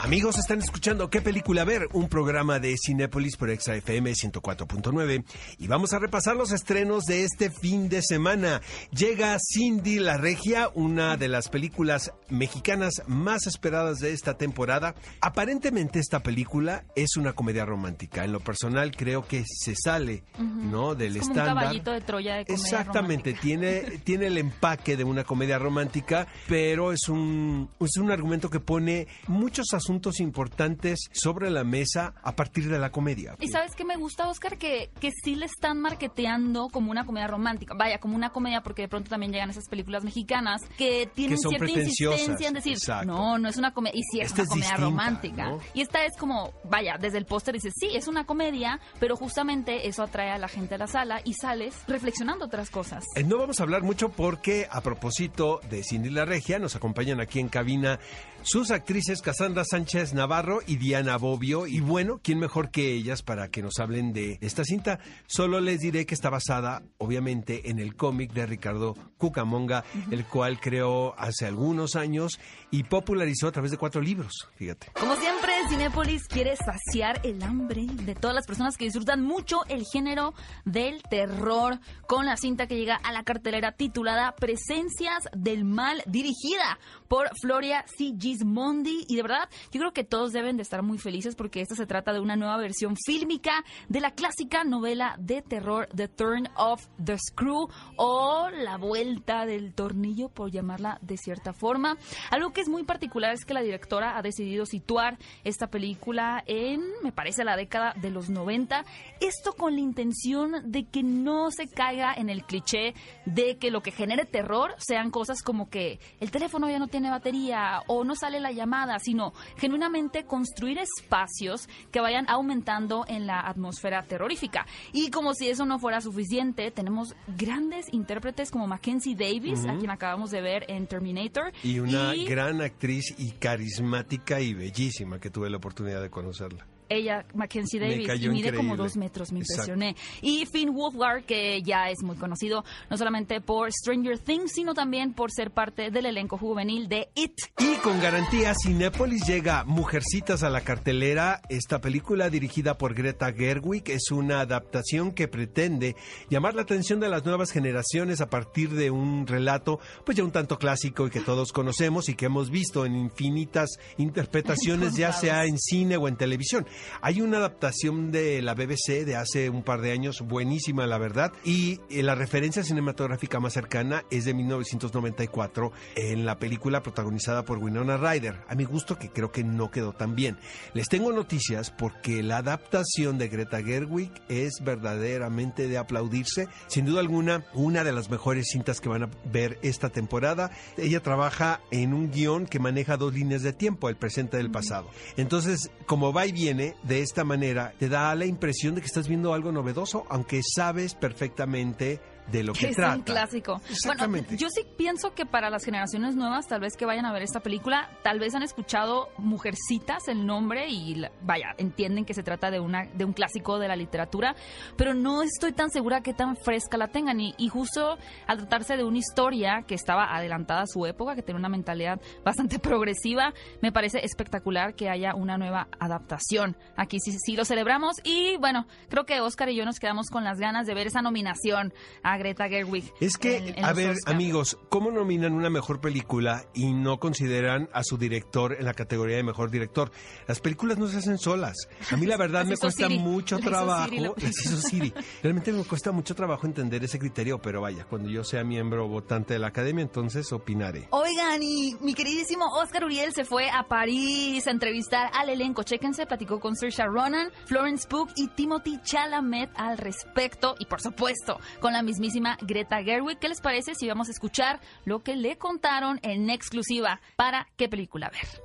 Amigos, están escuchando ¿Qué película ver? Un programa de Cinépolis por ExaFM 104.9 y vamos a repasar los estrenos de este fin de semana. Llega Cindy la Regia, una de las películas mexicanas más esperadas de esta temporada. Aparentemente esta película es una comedia romántica. En lo personal creo que se sale, ¿no? Del Es como un estándar. caballito de Troya de comedia Exactamente, romántica. tiene, tiene el empaque de una comedia romántica, pero es un, es un argumento que pone muchos asuntos importantes sobre la mesa a partir de la comedia. Y sabes qué me gusta, Oscar, que, que sí le están marketeando como una comedia romántica. Vaya, como una comedia, porque de pronto también llegan esas películas mexicanas que tienen Que son cierta insistencia en decir, exacto. no, no es una comedia. Y sí es Esta una es comedia distinta, romántica. ¿no? Y esta es como, vaya, desde el póster dices, sí, es una comedia, pero justamente eso atrae a la gente a la sala y sales reflexionando otras cosas. Eh, No vamos a hablar mucho porque a propósito de Cindy la Regia nos acompañan aquí en cabina sus actrices Cassandra Sánchez Navarro y Diana Bobbio y bueno, ¿quién mejor que ellas para que nos hablen de esta cinta? Solo les diré que está basada obviamente en el cómic de Ricardo Cucamonga, el cual creó hace algunos años y popularizó a través de cuatro libros, fíjate. Como siempre, Cinépolis quiere saciar el hambre de todas las personas que disfrutan mucho el género del terror con la cinta que llega a la cartelera titulada Presencias del Mal, dirigida por Floria C. Gismondi. Y de verdad, yo creo que todos deben de estar muy felices porque esta se trata de una nueva versión fílmica de la clásica novela de terror The Turn of the Screw o La Vuelta del Tornillo, por llamarla de cierta forma. Algo que es muy particular es que la directora ha decidido situar esta película en, me parece, la década de los 90. Esto con la intención de que no se caiga en el cliché de que lo que genere terror sean cosas como que el teléfono ya no tiene batería o no sale la llamada, sino genuinamente construir espacios que vayan aumentando en la atmósfera terrorífica. Y como si eso no fuera suficiente, tenemos grandes intérpretes como Mackenzie Davis, a quien acabamos de ver en Terminator. Y una y gran actriz y carismática y bellísima que tuve la oportunidad de conocerla. Ella, Mackenzie Davis, y mide como dos metros, me Exacto. impresioné. Y Finn Wolfhard, que ya es muy conocido, no solamente por Stranger Things, sino también por ser parte del elenco juvenil de It. Y con garantía, Cinépolis llega Mujercitas a la cartelera. Esta película, dirigida por Greta Gerwig, es una adaptación que pretende llamar la atención de las nuevas generaciones a partir de un relato, pues ya un tanto clásico y que todos conocemos y que hemos visto en infinitas interpretaciones, ya sea en cine o en televisión. Hay una adaptación de la BBC de hace un par de años, buenísima la verdad, y eh, la referencia cinematográfica más cercana es de 1994 en la película protagonizada por Winona Ryder. A mi gusto que creo que no quedó tan bien. Les tengo noticias porque la adaptación de Greta Gerwig es verdaderamente de aplaudirse. Sin duda alguna, una de las mejores cintas que van a ver esta temporada. Ella trabaja en un guion que maneja dos líneas de tiempo, el presente y el pasado. Entonces, como va y viene, de esta manera, te da la impresión de que estás viendo algo novedoso, aunque sabes perfectamente de lo que, es trata. un clásico. Exactamente. Bueno, yo sí pienso que para las generaciones nuevas, tal vez que vayan a ver esta película, tal vez han escuchado Mujercitas el nombre y vaya, entienden que se trata de una de un clásico de la literatura, pero no estoy tan segura que tan fresca la tengan y, y justo al tratarse de una historia que estaba adelantada a su época, que tiene una mentalidad bastante progresiva, me parece espectacular que haya una nueva adaptación. Aquí sí, sí lo celebramos y bueno, creo que Oscar y yo nos quedamos con las ganas de ver esa nominación a Greta Gerwig. Es que, en- en a ver, Oscar. amigos, ¿cómo nominan una mejor película y no consideran a su director en la categoría de mejor director? Las películas no se hacen solas. A mí la verdad me cuesta Siri. mucho trabajo. Siri la Las hizo Siri. Realmente me cuesta mucho trabajo entender ese criterio, pero vaya, cuando yo sea miembro votante de la academia, entonces opinaré. Oigan, y mi queridísimo Oscar Uriel se fue a París a entrevistar al elenco. Chéquense, platicó con Saoirse Ronan, Florence Pugh y Timothy Chalamet al respecto. Y por supuesto, con la mismísima Greta Gerwig. ¿Qué les parece si vamos a escuchar lo que le contaron en exclusiva para qué película ver?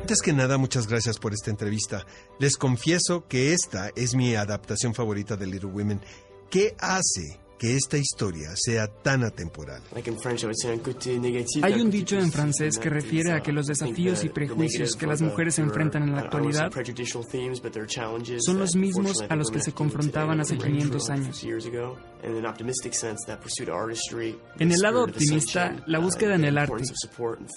Antes que nada, muchas gracias por esta entrevista. Les confieso que esta es mi adaptación favorita de Little Women. ¿Qué hace que esta historia sea tan atemporal. Hay un dicho en francés que refiere a que los desafíos y prejuicios que las mujeres enfrentan en la actualidad son los mismos a los que se confrontaban hace 500 años. En el lado optimista, la búsqueda en el arte,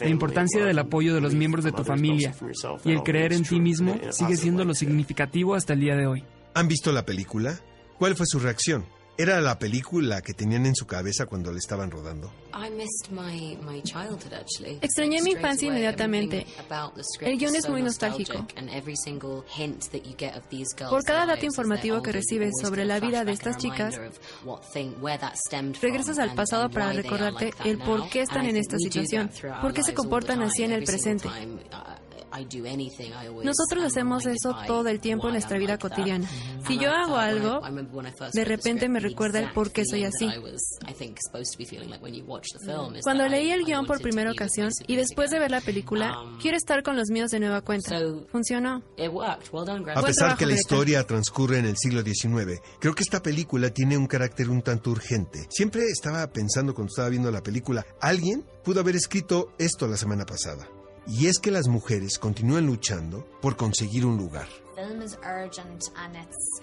la importancia del apoyo de los miembros de tu familia y el creer en ti mismo sigue siendo lo significativo hasta el día de hoy. ¿Han visto la película? ¿Cuál fue su reacción? ¿Era la película que tenían en su cabeza cuando la estaban rodando? Extrañé mi infancia inmediatamente. El guion es muy nostálgico. Por cada dato informativo que recibes sobre la vida de estas chicas, regresas al pasado para recordarte el por qué están en esta situación, por qué se comportan así en el presente. Nosotros hacemos eso todo el tiempo en nuestra vida cotidiana. Si yo hago algo, de repente me recuerda el por qué soy así. Cuando leí el guion por primera ocasión y después de ver la película, quiero estar con los míos de nueva cuenta. Funcionó. A pesar que la historia transcurre en el siglo XIX, creo que esta película tiene un carácter un tanto urgente. Siempre estaba pensando cuando estaba viendo la película, alguien pudo haber escrito esto la semana pasada. Y es que las mujeres continúan luchando por conseguir un lugar.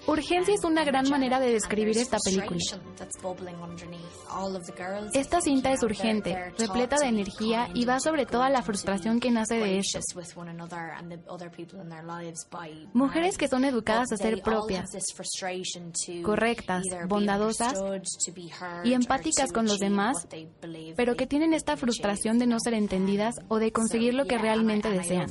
Urgencia es una gran manera de describir esta película. Esta cinta es urgente, repleta de energía y va sobre toda la frustración que nace de esto. Mujeres que son educadas a ser propias, correctas, bondadosas y empáticas con los demás, pero que tienen esta frustración de no ser entendidas o de conseguir lo que realmente desean.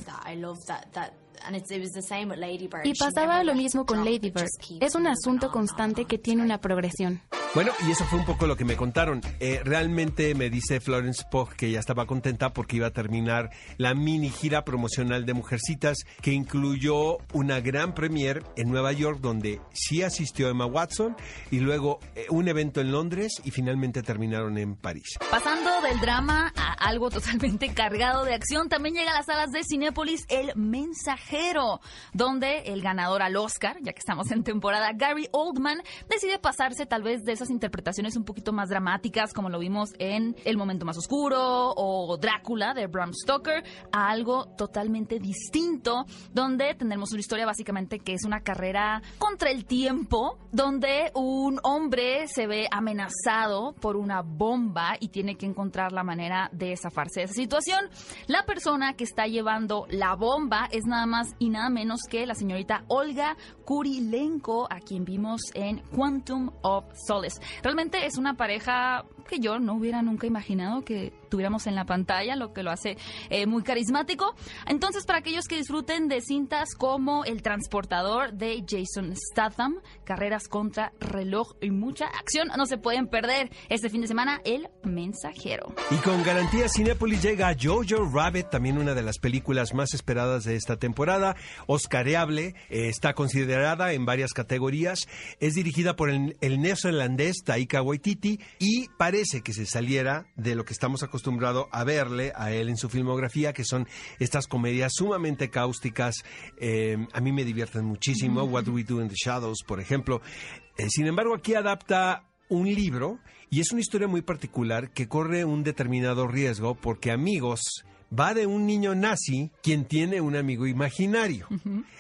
Y pasaba lo mismo con Lady Bird. Es un asunto constante que tiene una progresión. Bueno, y eso fue un poco lo que me contaron. Eh, realmente me dice Florence Pugh que ya estaba contenta porque iba a terminar la mini gira promocional de Mujercitas, que incluyó una gran premiere en Nueva York donde sí asistió Emma Watson y luego eh, un evento en Londres y finalmente terminaron en París. Pasando del drama a algo totalmente cargado de acción, también llega a las salas de Cinépolis El Mensajero, donde el ganador al Oscar, ya que estamos en temporada, Gary Oldman, decide pasarse tal vez de interpretaciones un poquito más dramáticas, como lo vimos en El Momento Más Oscuro o Drácula de Bram Stoker, a algo totalmente distinto, donde tendremos una historia básicamente que es una carrera contra el tiempo, donde un hombre se ve amenazado por una bomba y tiene que encontrar la manera de zafarse de esa situación. La persona que está llevando la bomba es nada más y nada menos que la señorita Olga Kurilenko, a quien vimos en Quantum of Solace. Realmente es una pareja que yo no hubiera nunca imaginado que tuviéramos en la pantalla, lo que lo hace eh, muy carismático. Entonces, para aquellos que disfruten de cintas como El Transportador de Jason Statham, Carreras contra Reloj y mucha acción, no se pueden perder este fin de semana El Mensajero. Y con garantía Cinepolis llega Jojo Rabbit, también una de las películas más esperadas de esta temporada, Oscareable, eh, está considerada en varias categorías, es dirigida por el, el neozelandés Taika Waititi y parece que se saliera de lo que estamos acostumbrados acostumbrado a verle a él en su filmografía, que son estas comedias sumamente cáusticas. Eh, a mí me divierten muchísimo. What Do We Do in the Shadows, por ejemplo. Eh, sin embargo, aquí adapta un libro y es una historia muy particular que corre un determinado riesgo porque amigos va de un niño nazi quien tiene un amigo imaginario.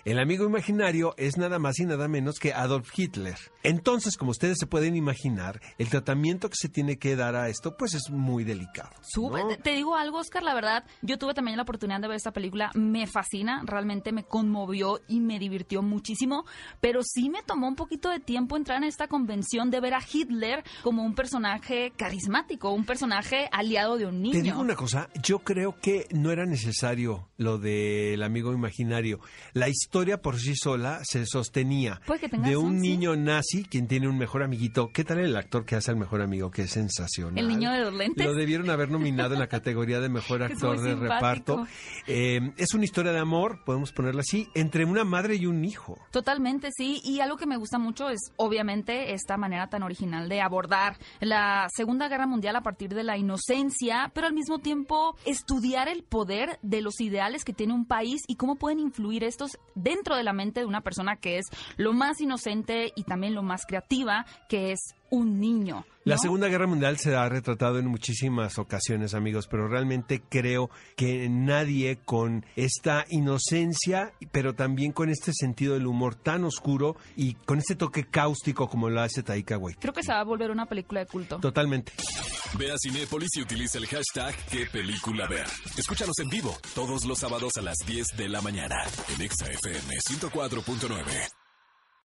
El amigo imaginario es nada más y nada menos que Adolf Hitler. Entonces, como ustedes se pueden imaginar, el tratamiento que se tiene que dar a esto, pues es muy delicado. Te digo algo, Oscar, la verdad, yo tuve también la oportunidad de ver esta película, me fascina, realmente me conmovió y me divirtió muchísimo, pero sí me tomó un poquito de tiempo entrar en esta convención de ver a Hitler como un personaje carismático, un personaje aliado de un niño. Te digo una cosa, yo creo que no era necesario lo del amigo imaginario. La historia por sí sola se sostenía de un niño nazi quien tiene un mejor amiguito. ¿Qué tal el actor que hace al mejor amigo? Que es sensacional. El niño de los lentes. Lo debieron haber nominado en la categoría de mejor actor de reparto. Eh, es una historia de amor, podemos ponerla así, entre una madre y un hijo. Totalmente, sí. Y algo que me gusta mucho es, obviamente, esta manera tan original de abordar la Segunda Guerra Mundial a partir de la inocencia, pero al mismo tiempo estudiar el poder de los ideales que tiene un país y cómo pueden influir estos dentro de la mente de una persona que es lo más inocente y también lo más creativa, que es un niño. La Segunda Guerra Mundial se ha retratado en muchísimas ocasiones, amigos, pero realmente creo que nadie con esta inocencia, pero también con este sentido del humor tan oscuro y con este toque cáustico como lo hace Taika Waititi. Creo que se va a volver una película de culto. Totalmente. Ve a Cinépolis y utiliza el hashtag qué película ver. Escúchanos en vivo todos los sábados a las 10 de la mañana en ExaFM 104.9.